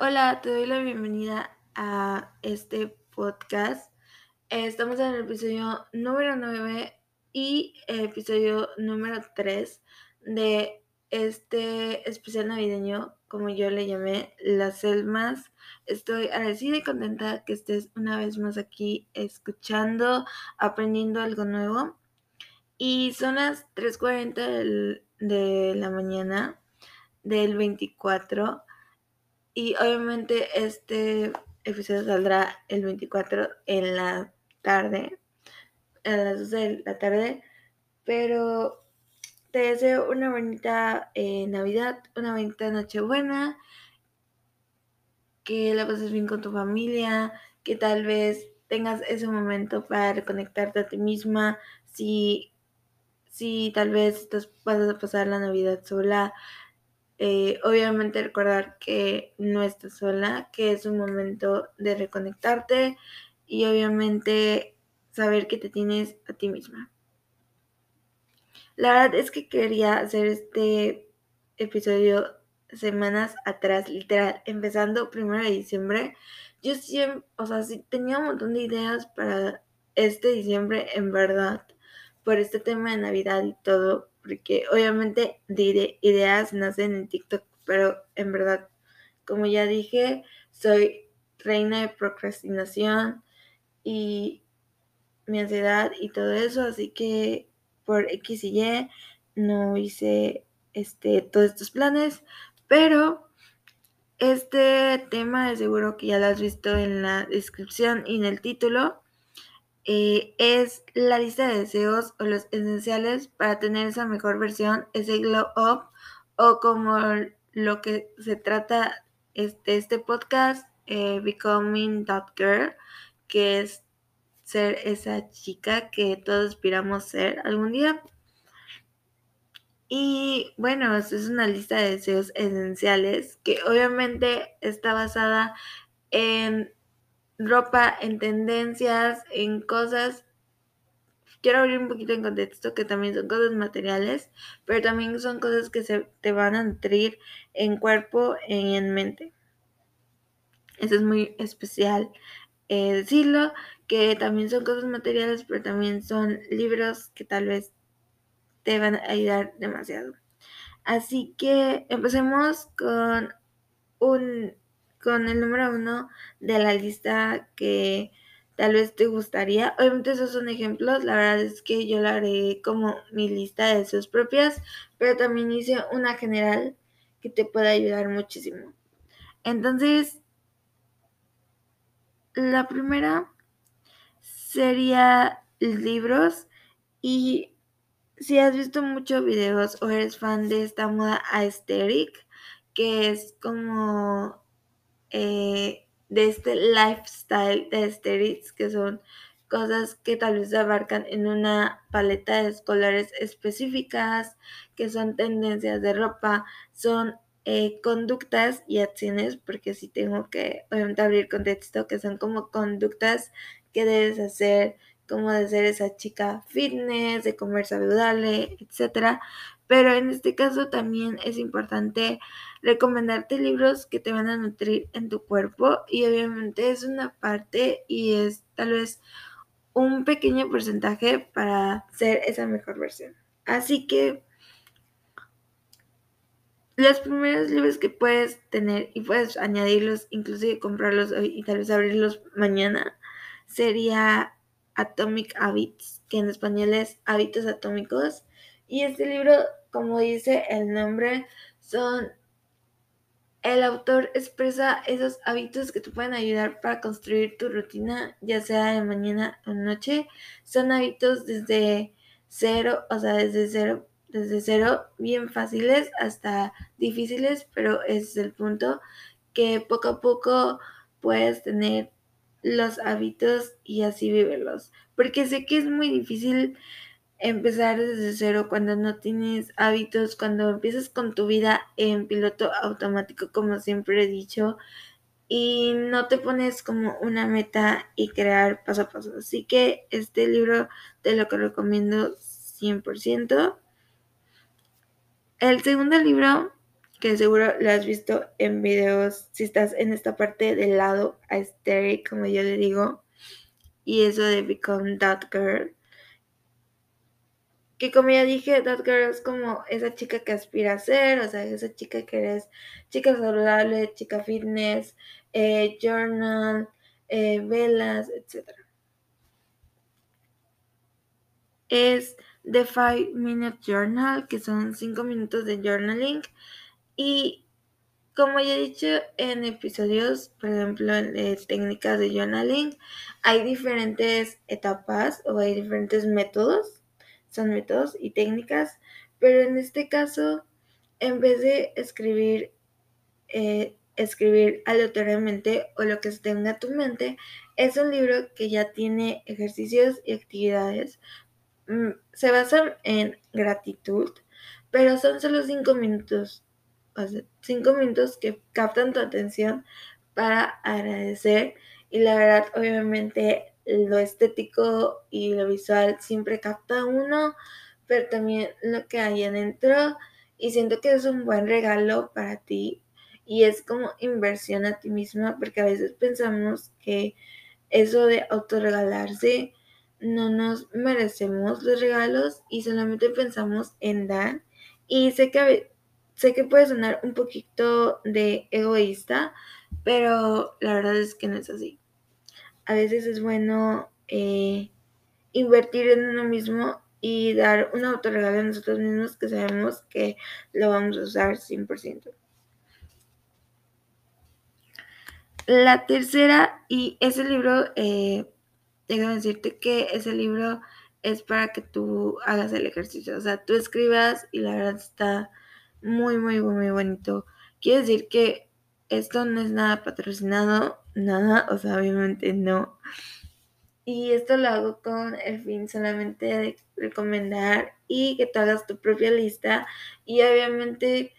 Hola, te doy la bienvenida a este podcast. Estamos en el episodio número 9 y el episodio número 3 de este especial navideño, como yo le llamé, Las Selmas. Estoy agradecida y contenta que estés una vez más aquí escuchando, aprendiendo algo nuevo. Y son las 3.40 de la mañana del 24 y obviamente este episodio saldrá el 24 en la tarde, a las 12 de la tarde. Pero te deseo una bonita eh, Navidad, una bonita Nochebuena, que la pases bien con tu familia, que tal vez tengas ese momento para reconectarte a ti misma, si, si tal vez estás, vas a pasar la Navidad sola, eh, obviamente recordar que no estás sola, que es un momento de reconectarte y obviamente saber que te tienes a ti misma. La verdad es que quería hacer este episodio semanas atrás, literal, empezando primero de diciembre. Yo siempre, o sea, sí tenía un montón de ideas para este diciembre, en verdad, por este tema de Navidad y todo, porque obviamente de ideas nacen en TikTok, pero en verdad, como ya dije, soy reina de procrastinación y mi ansiedad y todo eso, así que por X y Y no hice este, todos estos planes, pero este tema de seguro que ya lo has visto en la descripción y en el título. Eh, es la lista de deseos o los esenciales para tener esa mejor versión, ese glow up o como lo que se trata este, este podcast, eh, Becoming That Girl, que es ser esa chica que todos aspiramos ser algún día. Y bueno, es una lista de deseos esenciales que obviamente está basada en ropa, en tendencias, en cosas. Quiero abrir un poquito en contexto que también son cosas materiales, pero también son cosas que se te van a nutrir en cuerpo y en mente. Eso es muy especial eh, decirlo, que también son cosas materiales, pero también son libros que tal vez te van a ayudar demasiado. Así que empecemos con un con el número uno de la lista que tal vez te gustaría. Obviamente esos son ejemplos, la verdad es que yo la haré como mi lista de sus propias, pero también hice una general que te puede ayudar muchísimo. Entonces, la primera sería libros y si has visto muchos videos o eres fan de esta moda aesthetic, que es como eh, de este lifestyle de aesthetics, que son cosas que tal vez abarcan en una paleta de colores específicas, que son tendencias de ropa, son eh, conductas y acciones, porque si tengo que obviamente abrir contexto, que son como conductas que debes hacer, como de ser esa chica fitness, de comer saludable, etcétera. Pero en este caso también es importante recomendarte libros que te van a nutrir en tu cuerpo y obviamente es una parte y es tal vez un pequeño porcentaje para ser esa mejor versión. Así que los primeros libros que puedes tener y puedes añadirlos, inclusive comprarlos hoy y tal vez abrirlos mañana, sería Atomic Habits, que en español es Hábitos Atómicos. Y este libro, como dice el nombre, son el autor expresa esos hábitos que te pueden ayudar para construir tu rutina, ya sea de mañana o noche. Son hábitos desde cero, o sea, desde cero, desde cero, bien fáciles hasta difíciles, pero es el punto, que poco a poco puedes tener los hábitos y así vivirlos. Porque sé que es muy difícil empezar desde cero cuando no tienes hábitos, cuando empiezas con tu vida en piloto automático, como siempre he dicho, y no te pones como una meta y crear paso a paso. Así que este libro te lo recomiendo 100%. El segundo libro que seguro lo has visto en videos, si estás en esta parte del lado aesthetic, como yo le digo, y eso de Become That Girl. Que como ya dije, That Girl es como esa chica que aspira a ser, o sea, esa chica que eres chica saludable, chica fitness, eh, journal, eh, velas, etc. Es The Five Minute Journal, que son 5 minutos de journaling. Y como ya he dicho en episodios, por ejemplo, de técnicas de journaling, hay diferentes etapas o hay diferentes métodos, son métodos y técnicas, pero en este caso, en vez de escribir, eh, escribir aleatoriamente o lo que se tenga en tu mente, es un libro que ya tiene ejercicios y actividades. Mm, se basan en gratitud, pero son solo cinco minutos, cinco minutos que captan tu atención para agradecer y la verdad obviamente lo estético y lo visual siempre capta uno, pero también lo que hay adentro y siento que es un buen regalo para ti y es como inversión a ti misma porque a veces pensamos que eso de autorregalarse no nos merecemos los regalos y solamente pensamos en dar. Y sé que, sé que puede sonar un poquito de egoísta, pero la verdad es que no es así. A veces es bueno eh, invertir en uno mismo y dar un autorregalo a nosotros mismos que sabemos que lo vamos a usar 100%. La tercera, y ese libro eh, déjame decirte que ese libro es para que tú hagas el ejercicio, o sea, tú escribas y la verdad está muy, muy, muy bonito. Quiere decir que esto no es nada patrocinado, nada, o sea, obviamente no. Y esto lo hago con el fin solamente de recomendar y que tú hagas tu propia lista y obviamente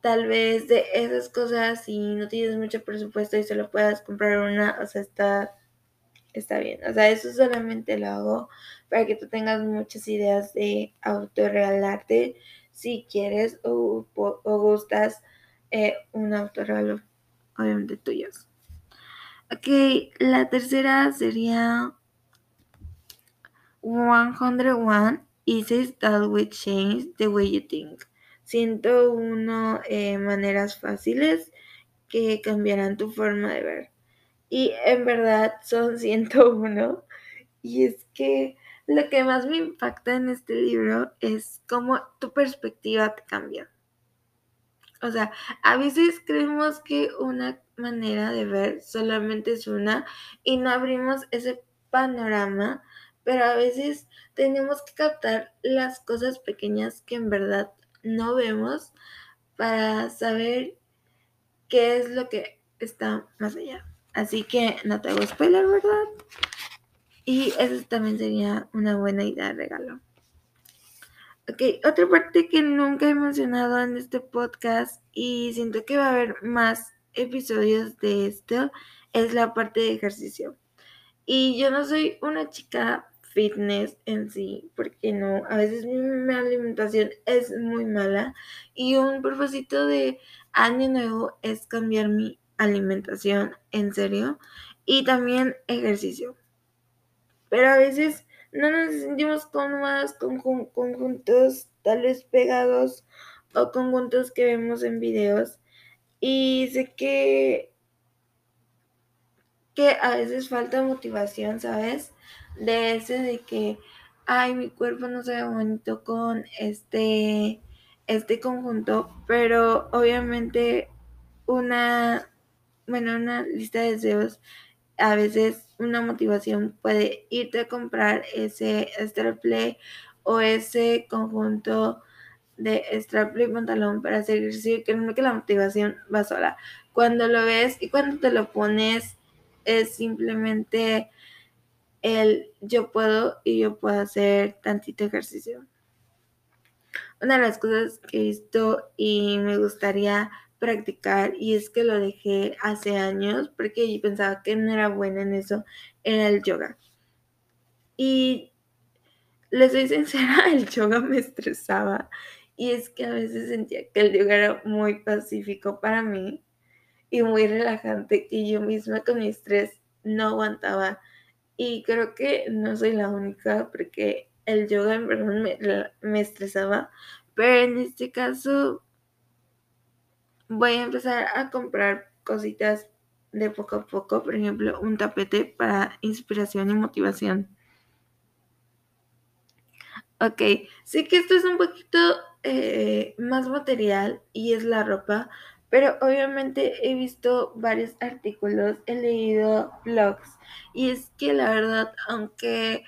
tal vez de esas cosas si no tienes mucho presupuesto y solo puedas comprar una, o sea, está está bien. O sea, eso solamente lo hago para que tú tengas muchas ideas de autorregalarte si quieres o, gustas eh, un autorregalo, obviamente tuyos. Ok, la tercera sería 101 Easy That Will Change the Way You Think. 101 eh, maneras fáciles que cambiarán tu forma de ver. Y en verdad son 101. Y es que lo que más me impacta en este libro es cómo tu perspectiva te cambia. O sea, a veces creemos que una manera de ver solamente es una y no abrimos ese panorama, pero a veces tenemos que captar las cosas pequeñas que en verdad no vemos para saber qué es lo que está más allá. Así que no te hago spoiler, ¿verdad? Y eso también sería una buena idea de regalo. Ok, otra parte que nunca he mencionado en este podcast y siento que va a haber más episodios de esto es la parte de ejercicio. Y yo no soy una chica fitness en sí, porque no, a veces mi alimentación es muy mala y un propósito de año nuevo es cambiar mi alimentación en serio y también ejercicio. Pero a veces no nos sentimos cómodas con conjuntos tales pegados o conjuntos que vemos en videos. Y sé que, que a veces falta motivación, ¿sabes? De ese de que, ay, mi cuerpo no se ve bonito con este, este conjunto, pero obviamente una bueno, una lista de deseos, a veces una motivación puede irte a comprar ese straplay o ese conjunto de straplay y pantalón para hacer ejercicio, que que la motivación va sola. Cuando lo ves y cuando te lo pones, es simplemente el yo puedo y yo puedo hacer tantito ejercicio. Una de las cosas que he visto y me gustaría practicar y es que lo dejé hace años porque yo pensaba que no era buena en eso, era el yoga. Y les soy sincera, el yoga me estresaba Y es que a veces sentía que el yoga era muy pacífico para mí y muy relajante que yo misma con mi estrés no aguantaba. Y creo que no soy la única porque el yoga en verdad me, me estresaba. Pero en este caso voy a empezar a comprar cositas de poco a poco, por ejemplo, un tapete para inspiración y motivación. Ok, sé que esto es un poquito eh, más material y es la ropa, pero obviamente he visto varios artículos, he leído blogs y es que la verdad, aunque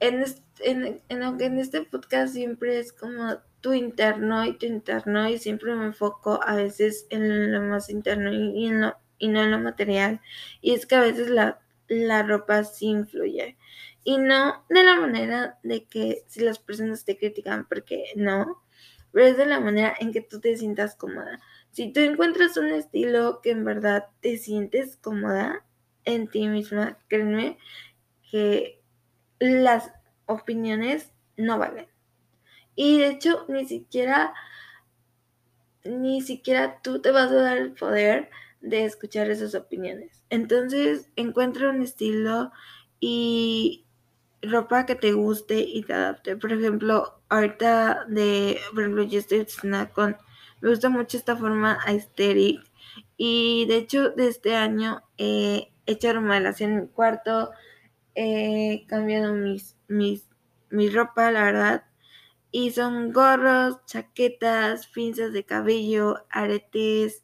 en, en, aunque en este podcast siempre es como tu interno y tu interno y siempre me enfoco a veces en lo más interno y, en lo, y no en lo material y es que a veces la, la ropa sí influye y no de la manera de que si las personas te critican, porque no, pero es de la manera en que tú te sientas cómoda. Si tú encuentras un estilo que en verdad te sientes cómoda en ti misma, créeme que las opiniones no valen. Y de hecho, ni siquiera, ni siquiera tú te vas a dar el poder de escuchar esas opiniones. Entonces, encuentra un estilo y ropa que te guste y te adapte. Por ejemplo, ahorita de, por ejemplo, yo estoy con, me gusta mucho esta forma aesthetic y de hecho de este año he hecho remodelación en mi cuarto, he cambiado mis, mis, mi ropa, la verdad, y son gorros, chaquetas, pinzas de cabello, aretes,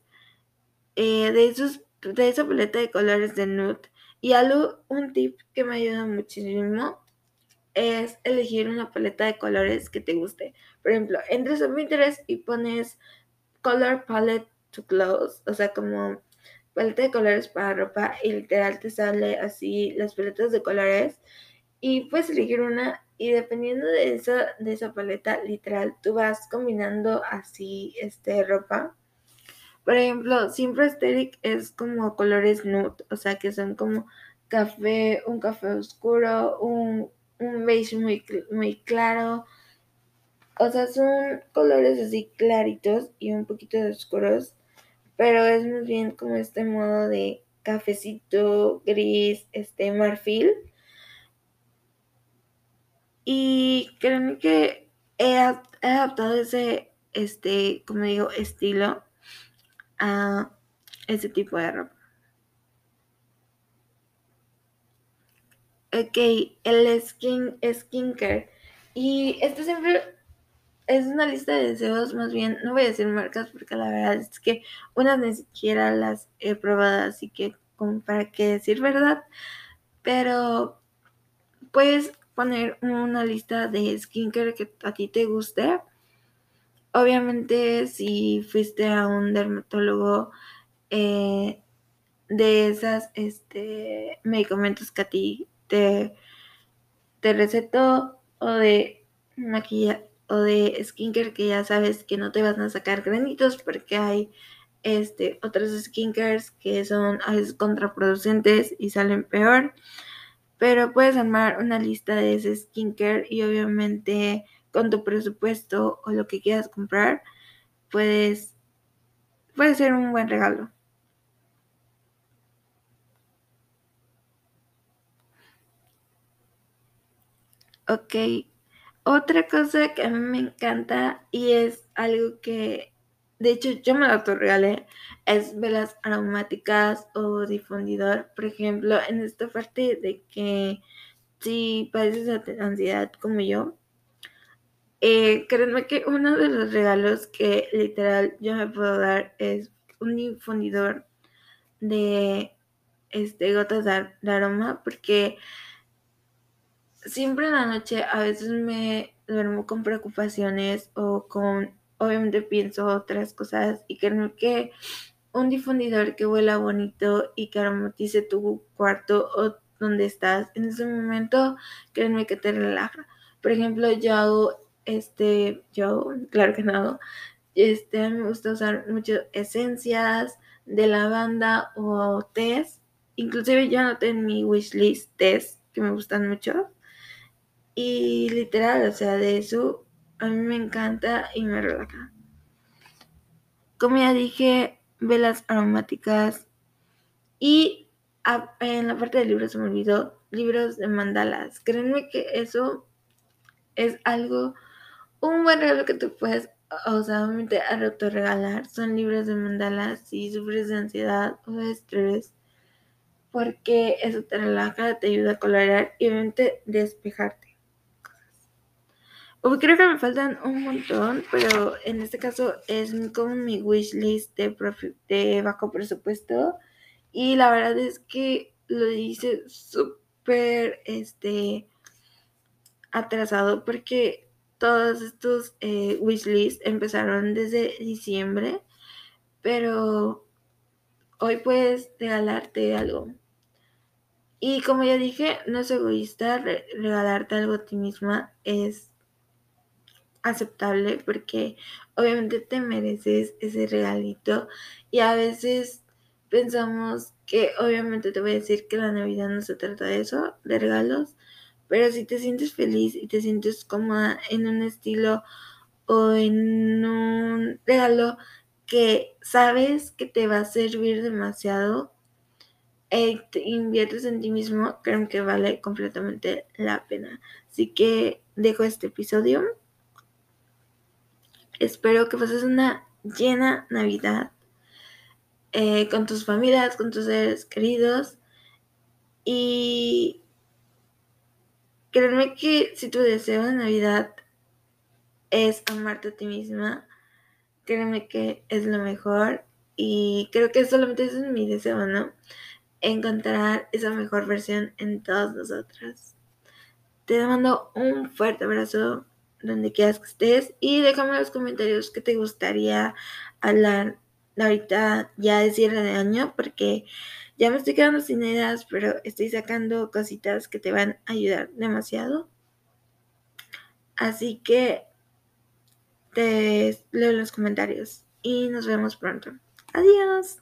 eh, de esos, de esa paleta de colores de nude. Y algo, un tip que me ayuda muchísimo es elegir una paleta de colores que te guste. Por ejemplo, entras a Pinterest y pones color palette to clothes, o sea, como paleta de colores para ropa y literal te sale así las paletas de colores y puedes elegir una y dependiendo de esa de esa paleta literal tú vas combinando así este ropa. Por ejemplo, siempre aesthetic es como colores nude, o sea, que son como café, un café oscuro, un un beige muy, muy claro. O sea, son colores así claritos y un poquito de oscuros. Pero es muy bien como este modo de cafecito, gris, este marfil. Y creo que he, adaptado ese, este, como digo, estilo a ese tipo de ropa. Ok, el skin, skincare. Y esto siempre es una lista de deseos, más bien, no voy a decir marcas porque la verdad es que unas ni siquiera las he probado, así que para qué decir verdad. Pero puedes poner una lista de skincare que a ti te guste. Obviamente si fuiste a un dermatólogo eh, de esas este, medicamentos que a ti te, te recetó o de maquillaje o de skincare que ya sabes que no te van a sacar granitos porque hay este, otros skincares que son a veces contraproducentes y salen peor. Pero puedes armar una lista de ese skincare y obviamente con tu presupuesto o lo que quieras comprar, puedes, puede ser un buen regalo. Ok, otra cosa que a mí me encanta y es algo que, de hecho, yo me lo autorregalé, es velas aromáticas o difundidor. Por ejemplo, en esta parte de que si padeces de ansiedad como yo, eh, créanme que uno de los regalos que literal yo me puedo dar es un difundidor de este, gotas de aroma porque siempre en la noche a veces me duermo con preocupaciones o con, obviamente pienso otras cosas y creo que un difundidor que huela bonito y que aromatice tu cuarto o donde estás en ese momento, créeme que te relaja. Por ejemplo, yo hago este, yo, claro que no hago, este, me gusta usar mucho esencias de lavanda o tés. Inclusive yo anoté en mi wishlist tés que me gustan mucho. Y literal, o sea, de eso a mí me encanta y me relaja. Como ya dije, velas aromáticas y en la parte del libro se me olvidó, libros de mandalas. Créanme que eso es algo, un buen regalo que tú puedes, o sea, obviamente regalar. Son libros de mandalas si sufres de ansiedad o de estrés, porque eso te relaja, te ayuda a colorear y obviamente despejarte. Creo que me faltan un montón, pero en este caso es como mi wishlist de, de bajo presupuesto. Y la verdad es que lo hice súper este, atrasado porque todos estos eh, wishlists empezaron desde diciembre, pero hoy puedes regalarte algo. Y como ya dije, no es egoísta, regalarte algo a ti misma es aceptable porque obviamente te mereces ese regalito y a veces pensamos que obviamente te voy a decir que la Navidad no se trata de eso, de regalos, pero si te sientes feliz y te sientes cómoda en un estilo o en un regalo que sabes que te va a servir demasiado e te inviertes en ti mismo, creo que vale completamente la pena. Así que dejo este episodio. Espero que pases una llena Navidad eh, con tus familias, con tus seres queridos. Y créeme que si tu deseo de Navidad es amarte a ti misma, créeme que es lo mejor. Y creo que solamente es mi deseo, ¿no? Encontrar esa mejor versión en todas nosotras. Te mando un fuerte abrazo donde quieras que estés y déjame en los comentarios qué te gustaría hablar ahorita ya es cierre de año porque ya me estoy quedando sin ideas, pero estoy sacando cositas que te van a ayudar demasiado. Así que te leo los comentarios y nos vemos pronto. Adiós.